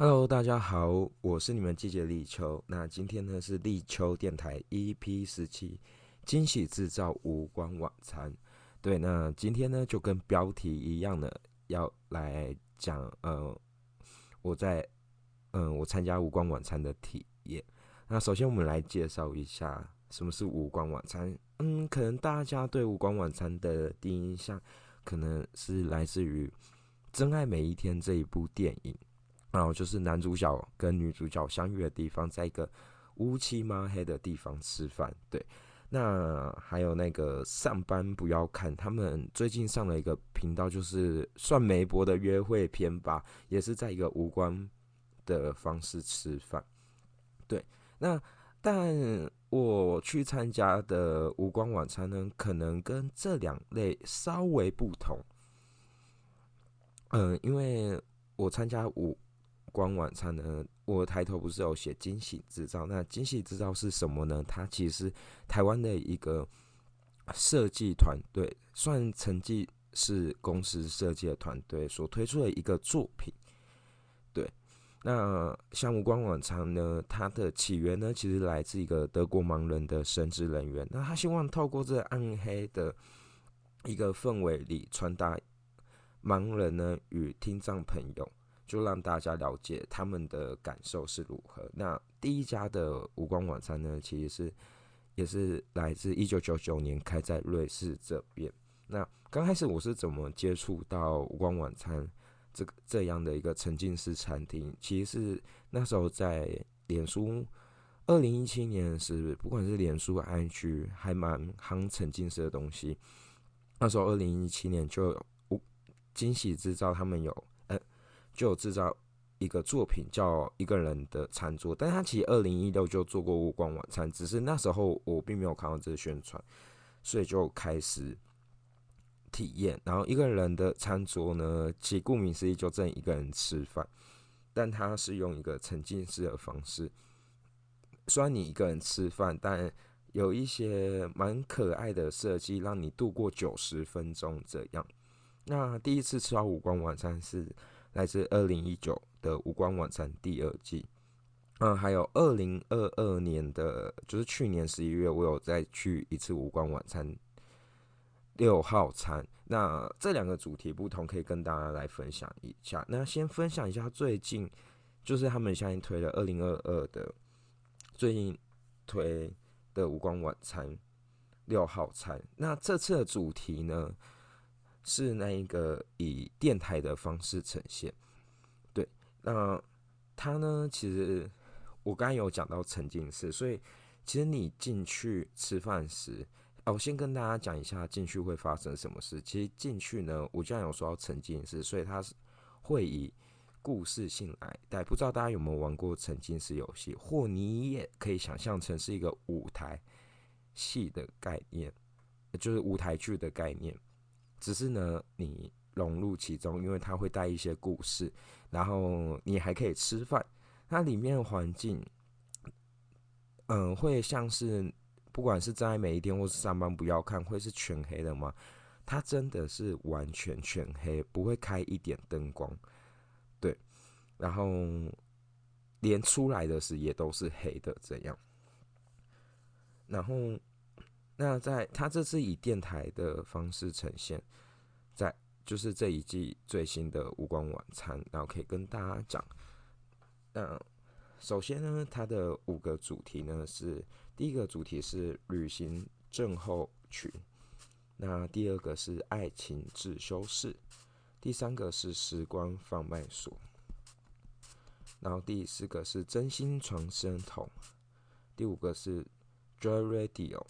Hello，大家好，我是你们季节立秋。那今天呢是立秋电台 EP 十七惊喜制造无光晚餐。对，那今天呢就跟标题一样的，要来讲呃我在嗯我参加无光晚餐的体验。那首先我们来介绍一下什么是无光晚餐。嗯，可能大家对无光晚餐的第一印象可能是来自于《真爱每一天》这一部电影。然后就是男主角跟女主角相遇的地方，在一个乌漆嘛黑的地方吃饭。对，那还有那个上班不要看，他们最近上了一个频道，就是算媒博的约会片吧，也是在一个无关的方式吃饭。对，那但我去参加的无关晚餐呢，可能跟这两类稍微不同。嗯，因为我参加无光晚餐呢，我抬头不是有写惊喜制造？那惊喜制造是什么呢？它其实台湾的一个设计团队，算成绩是公司设计的团队所推出的一个作品。对，那像无光晚餐呢，它的起源呢，其实来自一个德国盲人的神职人员。那他希望透过这暗黑的一个氛围里，传达盲人呢与听障朋友。就让大家了解他们的感受是如何。那第一家的无光晚餐呢，其实是也是来自一九九九年开在瑞士这边。那刚开始我是怎么接触到无光晚餐这个这样的一个沉浸式餐厅？其实是那时候在脸书，二零一七年是不管是脸书、IG 还蛮夯沉浸式的东西。那时候二零一七年就惊喜制造他们有。就制造一个作品叫一个人的餐桌，但他其实二零一六就做过无光晚餐，只是那时候我并没有看到这个宣传，所以就开始体验。然后一个人的餐桌呢，其顾名思义就正一个人吃饭，但他是用一个沉浸式的方式。虽然你一个人吃饭，但有一些蛮可爱的设计，让你度过九十分钟这样。那第一次吃到五光晚餐是。来自二零一九的《无光晚餐》第二季，嗯，还有二零二二年的，就是去年十一月，我有再去一次《无光晚餐》六号餐。那这两个主题不同，可以跟大家来分享一下。那先分享一下最近，就是他们现在推了二零二二的最近推的《无光晚餐》六号餐。那这次的主题呢？是那一个以电台的方式呈现，对，那它呢？其实我刚刚有讲到沉浸式，所以其实你进去吃饭时，我先跟大家讲一下进去会发生什么事。其实进去呢，我既然有说到沉浸式，所以它是会以故事性来带。不知道大家有没有玩过沉浸式游戏，或你也可以想象成是一个舞台戏的概念，就是舞台剧的概念。只是呢，你融入其中，因为它会带一些故事，然后你还可以吃饭。它里面的环境，嗯，会像是不管是在每一天或是上班不要看，会是全黑的吗？它真的是完全全黑，不会开一点灯光，对。然后连出来的时也都是黑的，这样。然后。那在他这次以电台的方式呈现，在就是这一季最新的无光晚餐，然后可以跟大家讲。那首先呢，它的五个主题呢是：第一个主题是旅行症候群，那第二个是爱情自修室，第三个是时光贩卖所，然后第四个是真心传声筒，第五个是 Joy Radio。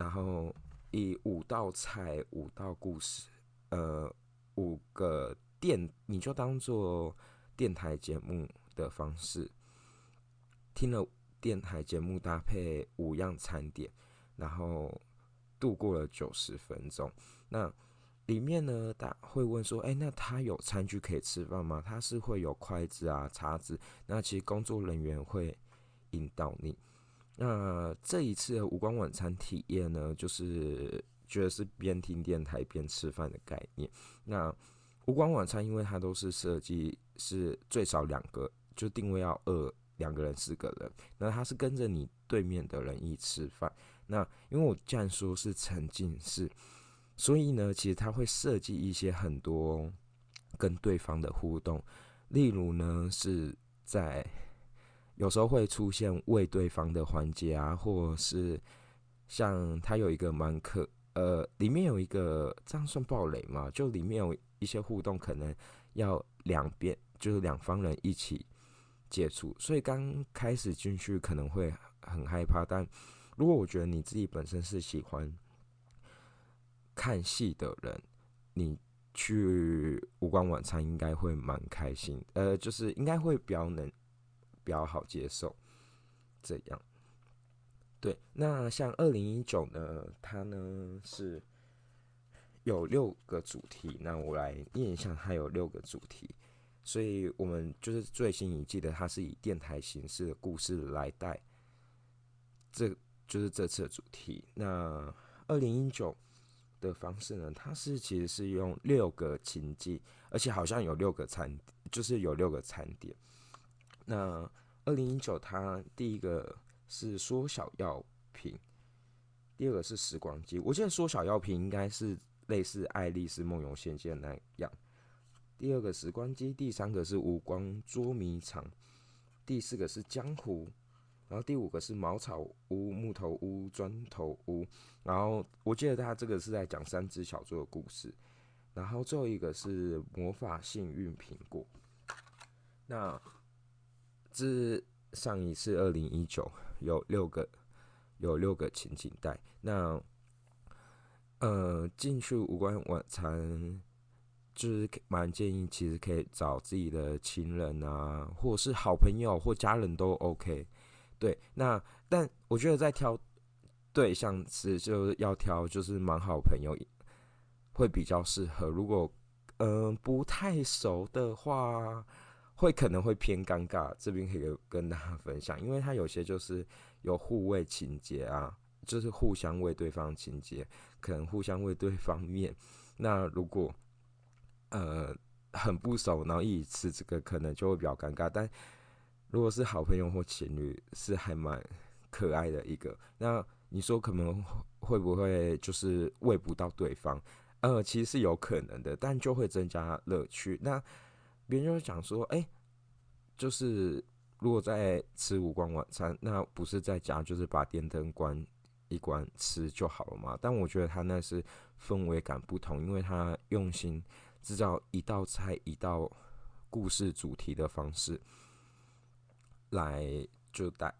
然后以五道菜、五道故事，呃，五个电，你就当做电台节目的方式，听了电台节目搭配五样餐点，然后度过了九十分钟。那里面呢，大会问说：“哎，那他有餐具可以吃饭吗？他是会有筷子啊、叉子？那其实工作人员会引导你。”那这一次的无光晚餐体验呢，就是觉得是边听电台边吃饭的概念。那无光晚餐，因为它都是设计是最少两个，就定位要二两个人四个人，那他是跟着你对面的人一起吃饭。那因为我既然说是沉浸式，所以呢，其实他会设计一些很多跟对方的互动，例如呢是在有时候会出现喂对方的环节啊，或是像他有一个蛮可呃，里面有一个这样算暴雷嘛？就里面有一些互动，可能要两边就是两方人一起接触，所以刚开始进去可能会很害怕，但。如果我觉得你自己本身是喜欢看戏的人，你去无关晚餐应该会蛮开心，呃，就是应该会比较能比较好接受这样。对，那像二零一九呢，它呢是有六个主题，那我来念一下，它有六个主题，所以我们就是最新一季的，它是以电台形式的故事来带这。就是这次的主题。那二零一九的方式呢？它是其实是用六个情境，而且好像有六个餐，就是有六个餐点。那二零一九它第一个是缩小药瓶，第二个是时光机。我记得缩小药瓶应该是类似《爱丽丝梦游仙境》那样。第二个时光机，第三个是无光捉迷藏，第四个是江湖。然后第五个是茅草屋、木头屋、砖头屋。然后我记得他这个是在讲三只小猪的故事。然后最后一个是魔法幸运苹果。那这上一次二零一九有六个有六个情景带。那呃进去无关晚餐，就是蛮建议其实可以找自己的亲人啊，或者是好朋友或家人都 OK。对，那但我觉得在挑对象时，就要挑就是蛮好朋友会比较适合。如果嗯不太熟的话，会可能会偏尴尬。这边可以跟大家分享，因为他有些就是有互喂情节啊，就是互相喂对方情节，可能互相喂对方面。那如果呃很不熟，然后一起吃这个，可能就会比较尴尬。但如果是好朋友或情侣，是还蛮可爱的一个。那你说可能会不会就是喂不到对方？呃，其实是有可能的，但就会增加乐趣。那别人就会讲说，哎，就是如果在吃无光晚餐，那不是在家就是把电灯关一关吃就好了嘛？但我觉得他那是氛围感不同，因为他用心制造一道菜一道故事主题的方式。来就带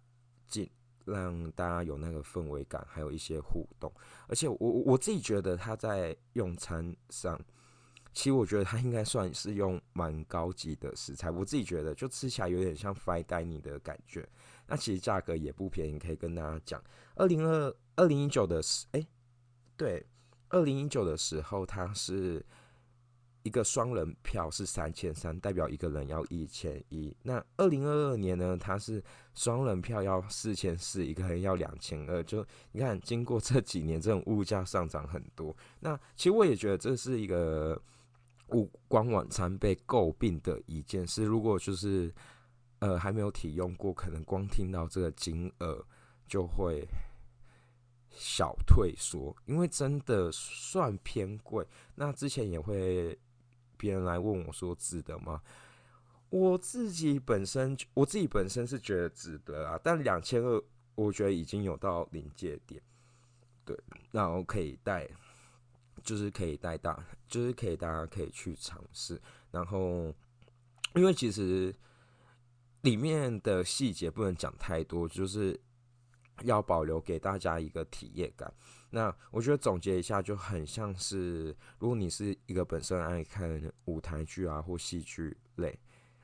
进，让大家有那个氛围感，还有一些互动。而且我我自己觉得他在用餐上，其实我觉得它应该算是用蛮高级的食材。我自己觉得就吃起来有点像 fine dining 的感觉。那其实价格也不便宜，可以跟大家讲。二零二二零一九的时，哎，对，二零一九的时候它是。一个双人票是三千三，代表一个人要一千一。那二零二二年呢？它是双人票要四千四，一个人要两千二。就你看，经过这几年，这种物价上涨很多。那其实我也觉得这是一个物光晚餐被诟病的一件事。如果就是呃还没有体用过，可能光听到这个金额就会小退缩，因为真的算偏贵。那之前也会。别人来问我说值得吗？我自己本身，我自己本身是觉得值得啊。但两千二，我觉得已经有到临界点。对，然后可以带，就是可以带大，就是可以大家可以去尝试。然后，因为其实里面的细节不能讲太多，就是要保留给大家一个体验感。那我觉得总结一下，就很像是，如果你是一个本身爱看舞台剧啊或戏剧类，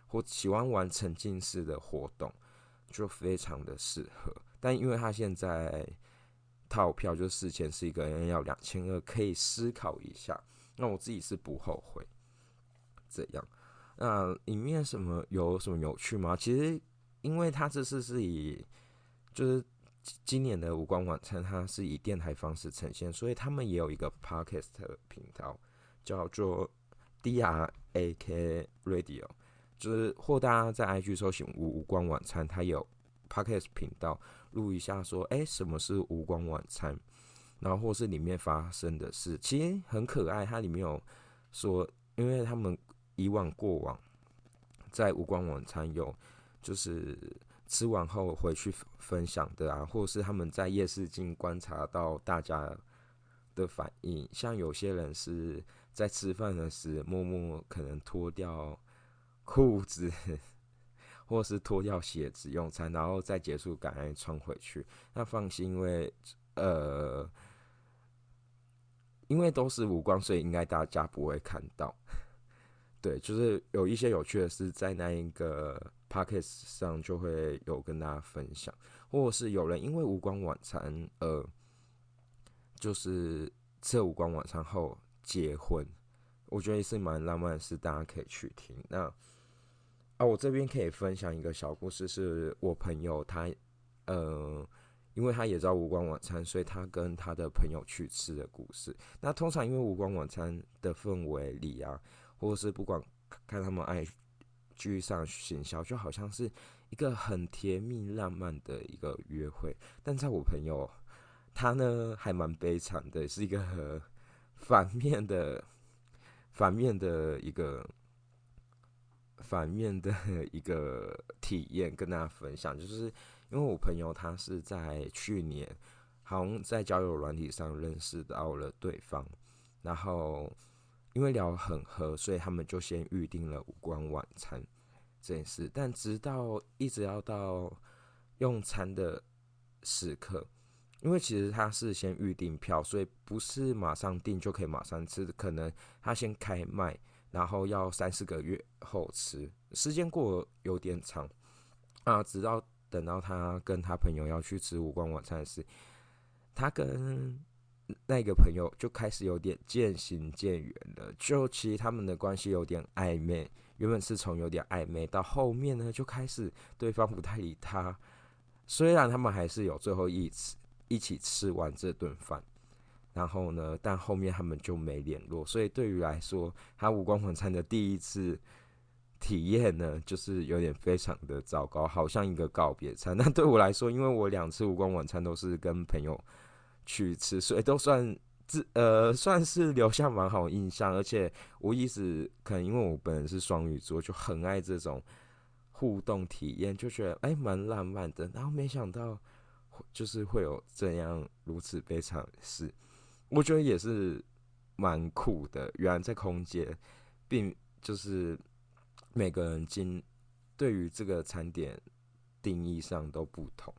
或喜欢玩沉浸式的活动，就非常的适合。但因为他现在套票就四千，是一个人要两千二，可以思考一下。那我自己是不后悔。这样，那里面什么有什么有趣吗？其实，因为他这次是以就是。今年的无光晚餐，它是以电台方式呈现，所以他们也有一个 podcast 频道，叫做 D R A K Radio，就是或大家在 IG 搜寻无光晚餐，它有 Podcast 频道录一下，说哎什么是无光晚餐，然后或是里面发生的事，其实很可爱。它里面有说，因为他们以往过往在无光晚餐有就是吃完后回去分享的啊，或是他们在夜市经观察到大家的反应，像有些人是。在吃饭的时，默默可能脱掉裤子，或是脱掉鞋子用餐，然后再结束赶快穿回去。那放心，因为呃，因为都是无光，所以应该大家不会看到。对，就是有一些有趣的事，在那一个 p o c k e t 上就会有跟大家分享，或是有人因为无光晚餐，呃，就是吃无光晚餐后。结婚，我觉得也是蛮浪漫的事，大家可以去听。那啊，我这边可以分享一个小故事，是我朋友他，呃，因为他也知道无关晚餐，所以他跟他的朋友去吃的故事。那通常因为无关晚餐的氛围里啊，或是不管看他们爱剧上行销，就好像是一个很甜蜜浪漫的一个约会。但在我朋友他呢，还蛮悲惨的，是一个。反面的，反面的一个，反面的一个体验，跟大家分享，就是因为我朋友他是在去年，好像在交友软体上认识到了对方，然后因为聊很合，所以他们就先预定了五光晚餐这件事，但直到一直要到用餐的时刻。因为其实他是先预订票，所以不是马上订就可以马上吃，可能他先开卖，然后要三四个月后吃，时间过有点长啊。直到等到他跟他朋友要去吃五光晚餐时，他跟那个朋友就开始有点渐行渐远了。就其实他们的关系有点暧昧，原本是从有点暧昧到后面呢，就开始对方不太理他。虽然他们还是有最后一次。一起吃完这顿饭，然后呢？但后面他们就没联络，所以对于来说，他无光晚餐的第一次体验呢，就是有点非常的糟糕，好像一个告别餐。那对我来说，因为我两次无光晚餐都是跟朋友去吃，所以都算自呃算是留下蛮好印象。而且我一直可能因为我本人是双鱼座，就很爱这种互动体验，就觉得哎蛮浪漫的。然后没想到。就是会有这样如此悲惨的事，我觉得也是蛮酷的。原来在空间，并就是每个人经对于这个餐点定义上都不同。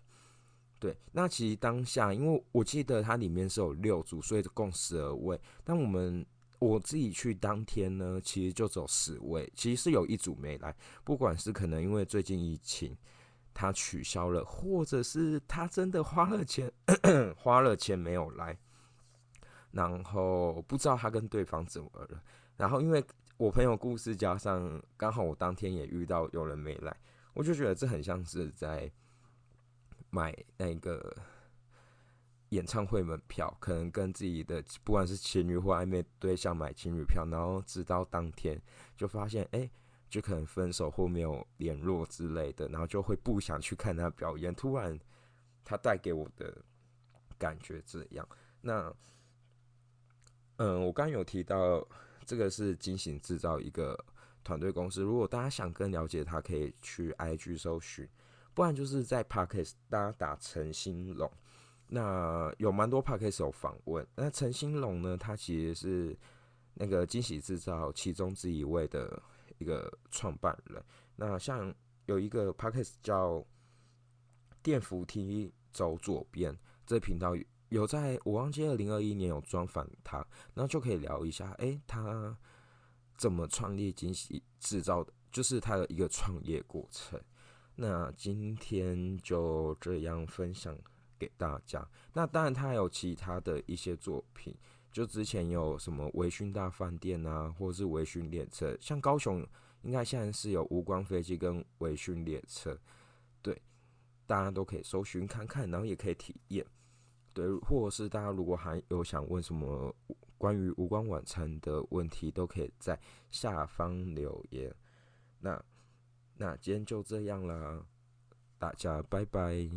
对，那其实当下，因为我记得它里面是有六组，所以共十二位。但我们我自己去当天呢，其实就走十位，其实是有一组没来，不管是可能因为最近疫情。他取消了，或者是他真的花了钱，花了钱没有来，然后不知道他跟对方怎么了。然后因为我朋友故事加上刚好我当天也遇到有人没来，我就觉得这很像是在买那个演唱会门票，可能跟自己的不管是情侣或暧昧对象买情侣票，然后直到当天就发现，哎。就可能分手或没有联络之类的，然后就会不想去看他表演。突然，他带给我的感觉这样。那，嗯，我刚刚有提到这个是惊喜制造一个团队公司。如果大家想更了解他，可以去 IG 搜寻，不然就是在 Podcast 大家打陈兴龙。那有蛮多 Podcast 有访问。那陈兴龙呢，他其实是那个惊喜制造其中之一位的。一个创办人，那像有一个 podcast 叫电扶梯走左边，这频道有在我忘记二零二一年有专访他，然后就可以聊一下，哎，他怎么创立惊喜制造的，就是他的一个创业过程。那今天就这样分享给大家。那当然，他还有其他的一些作品。就之前有什么微醺大饭店啊，或是微醺列车，像高雄应该现在是有无光飞机跟微醺列车，对，大家都可以搜寻看看，然后也可以体验，对，或者是大家如果还有想问什么关于无关晚餐的问题，都可以在下方留言。那那今天就这样啦，大家拜拜。